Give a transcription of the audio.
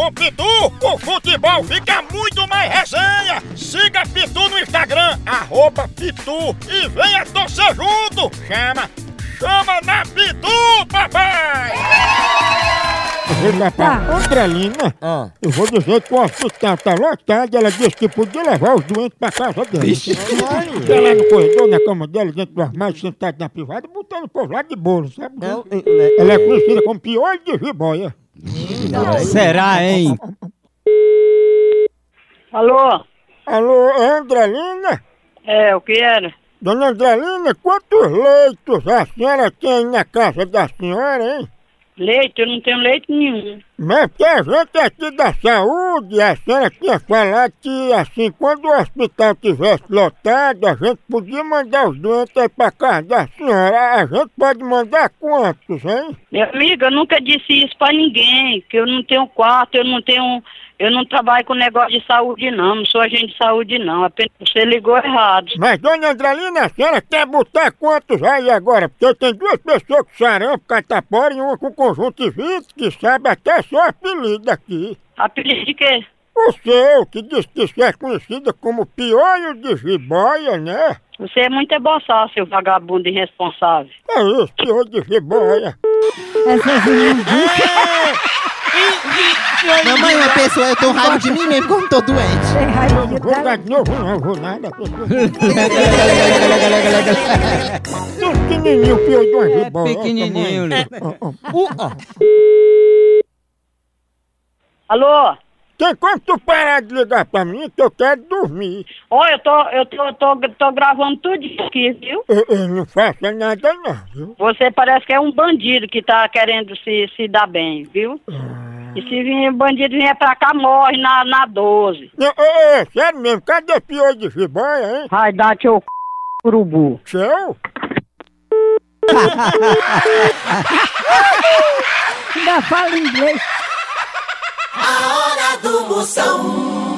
Com Pitu, o futebol fica muito mais resenha! Siga Pitu no Instagram, arroba Pitu e venha torcer junto! Chama! Chama na Pitu, papai! vou lá pra Andrelina. Ah. Eu vou dizer que o hospital tá lotado. Ela disse que podia levar os doentes pra casa dela. Vixe. Fica lá no corredor, na cama dela, dentro do armário, sentado na privada, botando o povo lá de bolo, sabe? Não, né? Ela é conhecida como piolho de jiboia. Será, hein? Alô? Alô, Andrelina? É, o que era? Dona Andrelina, quantos leitos a senhora tem na casa da senhora, hein? Leite? Eu não tenho leite nenhum. Mas que a gente aqui da saúde, a senhora tinha falado que assim, quando o hospital tivesse lotado, a gente podia mandar os doentes aí pra casa da senhora. A gente pode mandar quantos, hein? Minha amiga, eu nunca disse isso pra ninguém, que eu não tenho quarto, eu não tenho. Eu não trabalho com negócio de saúde não, não sou agente de saúde não, apenas você ligou errado. Mas, dona Andrelina, a senhora quer botar quantos aí agora? Porque eu tenho duas pessoas com sarampo, catapora e uma com conjuntivite, que sabe até seu apelido aqui. Apelido de quê? O seu, que diz que você é conhecida como piolho de jiboia, né? Você é muito eboçal, seu vagabundo irresponsável. É isso, piolho de jiboia. Mamãe, uma pessoa, eu tô raiva de mim mesmo, como tô doente. Eu não vou dar de novo, não, vou nada. Tem pequenininho, piolho de uma jiboia. Pequenininho, né? Ó, ó. Ó. Alô? Tem como tu parar de ligar pra mim que eu quero dormir? Oi, eu tô, eu tô, tô, tô gravando tudo aqui, viu? Eu, eu não faço nada não, viu? Você parece que é um bandido que tá querendo se, se dar bem, viu? E se vir bandido vier pra cá, morre na, na 12. Não, é, é, sério mesmo, cadê piolho de jiboia, hein? Vai dar teu c... urubu. Seu? Ainda fala inglês. A hora do Moção.